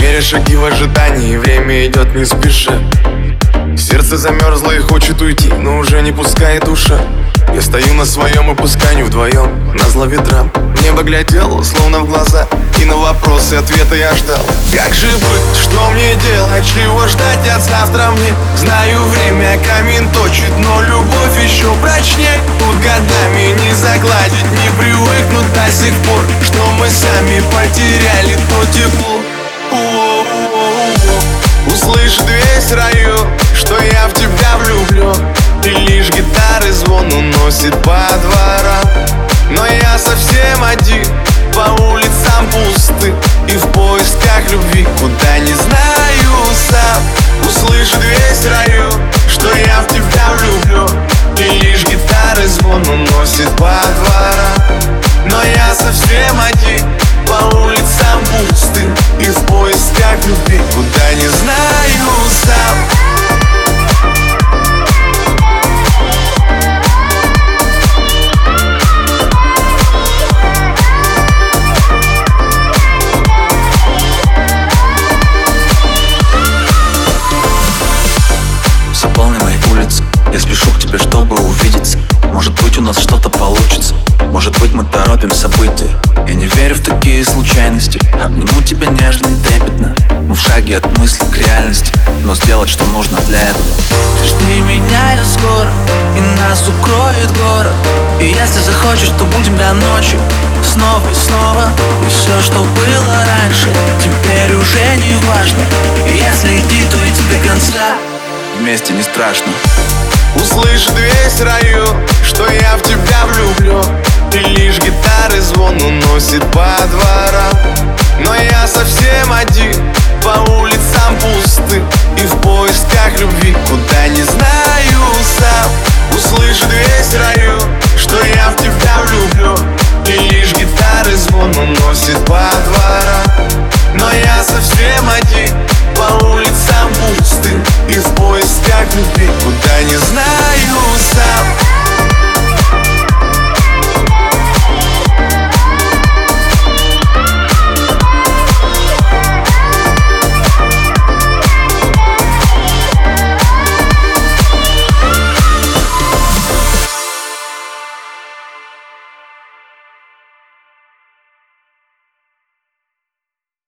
Меря шаги в ожидании, время идет не спеша. Сердце замерзло и хочет уйти, но уже не пускает душа. Я стою на своем и пусканию вдвоем, на зло ветрам. Небо глядело, словно в глаза, и на вопросы ответа я ждал. Как же быть, что мне делать, чего ждать от завтра мне? Знаю, время камин точит, но любовь еще прочнее. Тут годами не загладить, не привыкнуть до сих пор Что мы сами потеряли то тепло Услышит весь район, что я в тебя влюблен И лишь гитары звон уносит по дворам. Но я совсем один, по улицам пусты. И в поисках любви, куда не знаю сам. Услышит весь район, что я в тебя влюблен И лишь гитары звон уносит по дворам. Но я совсем один, события. Я не верю в такие случайности. Обниму тебя нежно и трепетно. Мы в шаге от мысли к реальности. Но сделать что нужно для этого? Ты жди меня, я скоро И нас укроет город. И если захочешь, то будем до ночи. Снова и снова. И все, что было раньше Теперь уже не важно. И если идти, то идти до конца. Вместе не страшно. Услышит весь район, что я в тебя влюблен лишь гитары носит по дворам Но я совсем один По улицам пусты. И в поисках любви Куда не знаю сам. Услышит весь район Что я в тебя влюблю И лишь гитары звон носит по дворам Но я совсем один По улицам пусты.